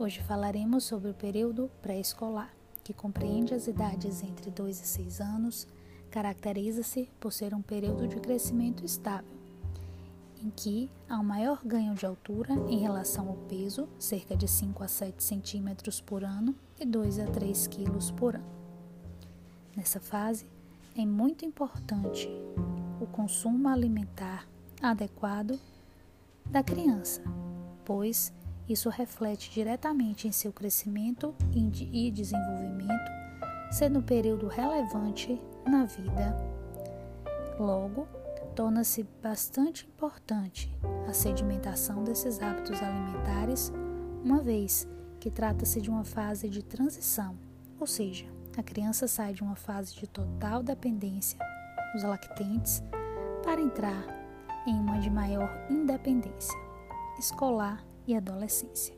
Hoje falaremos sobre o período pré-escolar, que compreende as idades entre 2 e 6 anos, caracteriza-se por ser um período de crescimento estável, em que há um maior ganho de altura em relação ao peso, cerca de 5 a 7 centímetros por ano e 2 a 3 quilos por ano. Nessa fase, é muito importante o consumo alimentar adequado da criança, pois isso reflete diretamente em seu crescimento e desenvolvimento, sendo um período relevante na vida. Logo, torna-se bastante importante a sedimentação desses hábitos alimentares, uma vez que trata-se de uma fase de transição, ou seja, a criança sai de uma fase de total dependência dos lactentes para entrar em uma de maior independência escolar e adolescência.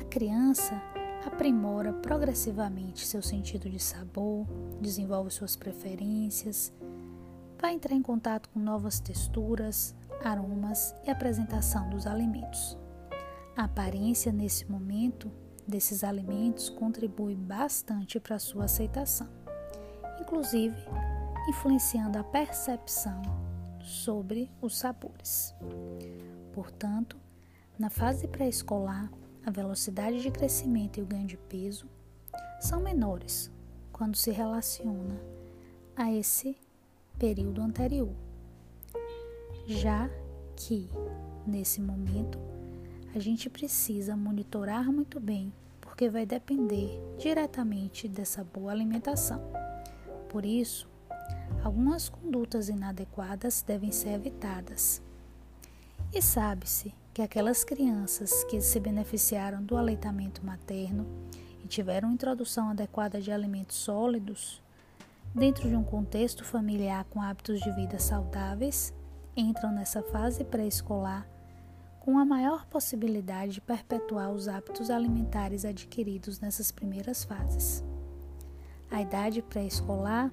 A criança aprimora progressivamente seu sentido de sabor, desenvolve suas preferências, vai entrar em contato com novas texturas, aromas e apresentação dos alimentos. A aparência nesse momento desses alimentos contribui bastante para sua aceitação, inclusive influenciando a percepção sobre os sabores. Portanto, na fase pré-escolar, a velocidade de crescimento e o ganho de peso são menores quando se relaciona a esse período anterior. Já que, nesse momento, a gente precisa monitorar muito bem, porque vai depender diretamente dessa boa alimentação. Por isso, algumas condutas inadequadas devem ser evitadas. E sabe-se que aquelas crianças que se beneficiaram do aleitamento materno e tiveram introdução adequada de alimentos sólidos, dentro de um contexto familiar com hábitos de vida saudáveis, entram nessa fase pré-escolar com a maior possibilidade de perpetuar os hábitos alimentares adquiridos nessas primeiras fases. A idade pré-escolar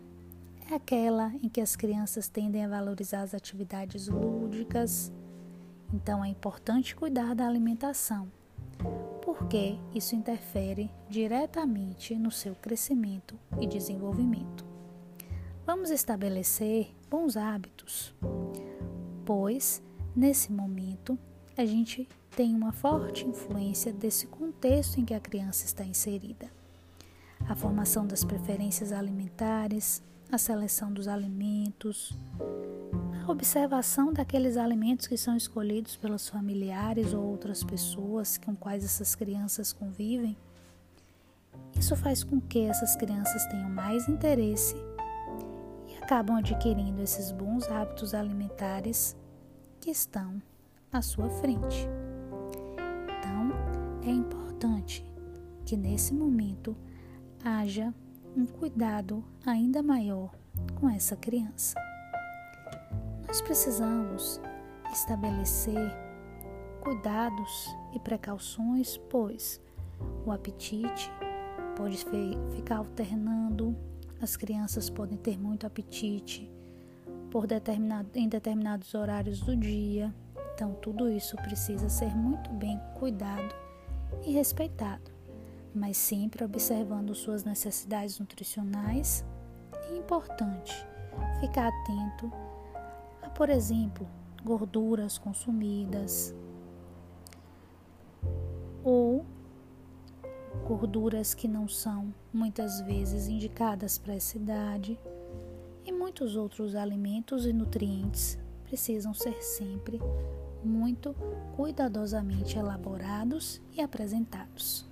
é aquela em que as crianças tendem a valorizar as atividades lúdicas, então é importante cuidar da alimentação, porque isso interfere diretamente no seu crescimento e desenvolvimento. Vamos estabelecer bons hábitos, pois nesse momento a gente tem uma forte influência desse contexto em que a criança está inserida. A formação das preferências alimentares, a seleção dos alimentos, observação daqueles alimentos que são escolhidos pelos familiares ou outras pessoas com quais essas crianças convivem. Isso faz com que essas crianças tenham mais interesse e acabam adquirindo esses bons hábitos alimentares que estão à sua frente. Então, é importante que nesse momento haja um cuidado ainda maior com essa criança. Nós precisamos estabelecer cuidados e precauções, pois o apetite pode ficar alternando, as crianças podem ter muito apetite por determinado, em determinados horários do dia. Então, tudo isso precisa ser muito bem cuidado e respeitado mas sempre observando suas necessidades nutricionais. É importante ficar atento por exemplo, gorduras consumidas ou gorduras que não são muitas vezes indicadas para essa idade e muitos outros alimentos e nutrientes precisam ser sempre muito cuidadosamente elaborados e apresentados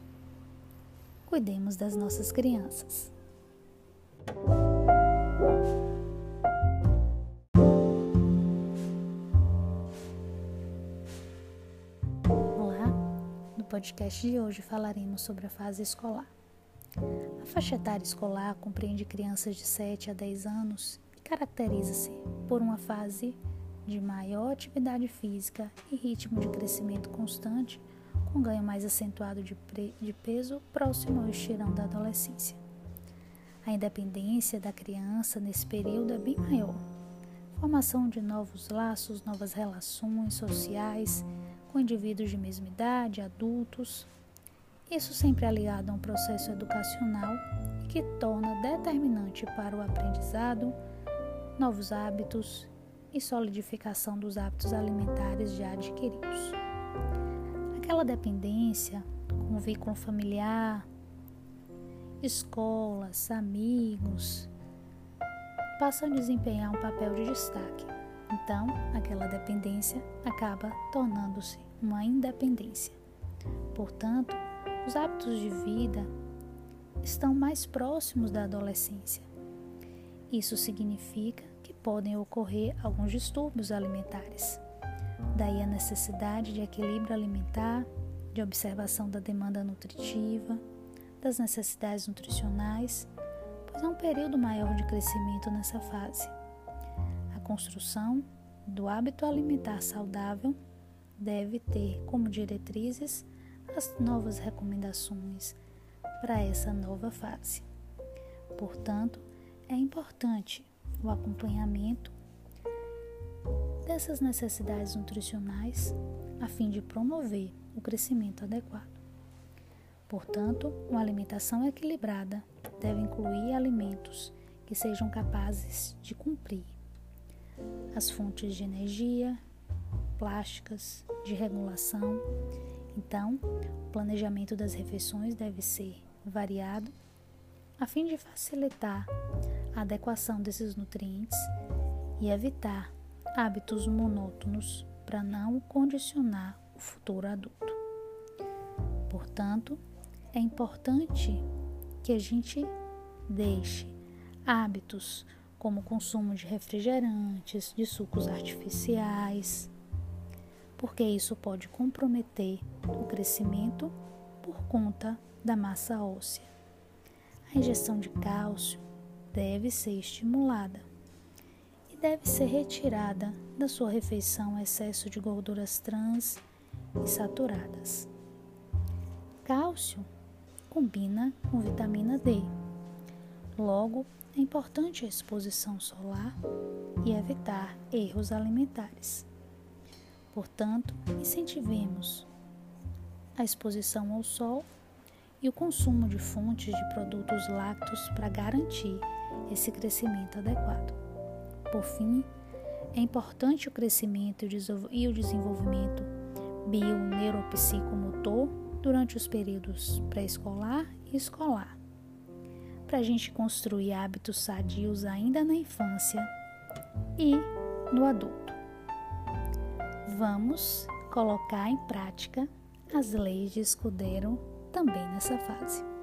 cuidemos das nossas crianças. Podcast de hoje falaremos sobre a fase escolar. A faixa etária escolar compreende crianças de 7 a 10 anos e caracteriza-se por uma fase de maior atividade física e ritmo de crescimento constante um ganho mais acentuado de, de peso próximo ao estirão da adolescência. A independência da criança nesse período é bem maior. Formação de novos laços, novas relações sociais com indivíduos de mesma idade, adultos. Isso sempre é ligado a um processo educacional que torna determinante para o aprendizado novos hábitos e solidificação dos hábitos alimentares já adquiridos. Aquela dependência com vínculo familiar, escolas, amigos, passam a desempenhar um papel de destaque. Então, aquela dependência acaba tornando-se uma independência. Portanto, os hábitos de vida estão mais próximos da adolescência. Isso significa que podem ocorrer alguns distúrbios alimentares. Daí a necessidade de equilíbrio alimentar, de observação da demanda nutritiva, das necessidades nutricionais, pois há um período maior de crescimento nessa fase. A construção do hábito alimentar saudável deve ter como diretrizes as novas recomendações para essa nova fase. Portanto, é importante o acompanhamento dessas necessidades nutricionais a fim de promover o crescimento adequado. Portanto, uma alimentação equilibrada deve incluir alimentos que sejam capazes de cumprir as fontes de energia, plásticas, de regulação. Então, o planejamento das refeições deve ser variado a fim de facilitar a adequação desses nutrientes e evitar hábitos monótonos para não condicionar o futuro adulto. Portanto, é importante que a gente deixe hábitos como o consumo de refrigerantes, de sucos artificiais, porque isso pode comprometer o crescimento por conta da massa óssea. A ingestão de cálcio deve ser estimulada e deve ser retirada da sua refeição excesso de gorduras trans e saturadas. Cálcio combina com vitamina D. Logo, é importante a exposição solar e evitar erros alimentares. Portanto, incentivemos a exposição ao sol e o consumo de fontes de produtos lácteos para garantir esse crescimento adequado. Por fim, é importante o crescimento e o desenvolvimento bio-neuropsicomotor durante os períodos pré-escolar e escolar, para a gente construir hábitos sadios ainda na infância e no adulto. Vamos colocar em prática as leis de escudeiro também nessa fase.